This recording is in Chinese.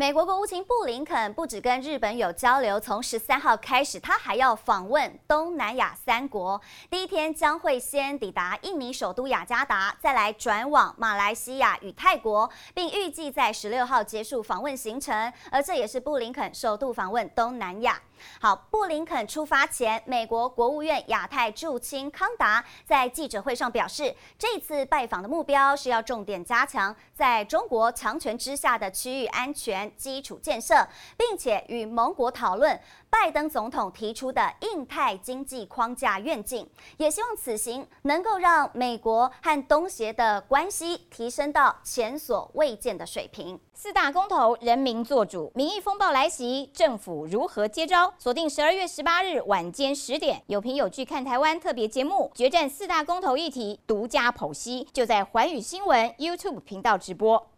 美国国务卿布林肯不止跟日本有交流，从十三号开始，他还要访问东南亚三国。第一天将会先抵达印尼首都雅加达，再来转往马来西亚与泰国，并预计在十六号结束访问行程。而这也是布林肯首度访问东南亚。好，布林肯出发前，美国国务院亚太驻青康达在记者会上表示，这次拜访的目标是要重点加强在中国强权之下的区域安全基础建设，并且与盟国讨论拜登总统提出的印太经济框架愿景，也希望此行能够让美国和东协的关系提升到前所未见的水平。四大公投，人民做主，民意风暴来袭，政府如何接招？锁定十二月十八日晚间十点，有凭有据看台湾特别节目，决战四大公投议题，独家剖析，就在环宇新闻 YouTube 频道直播。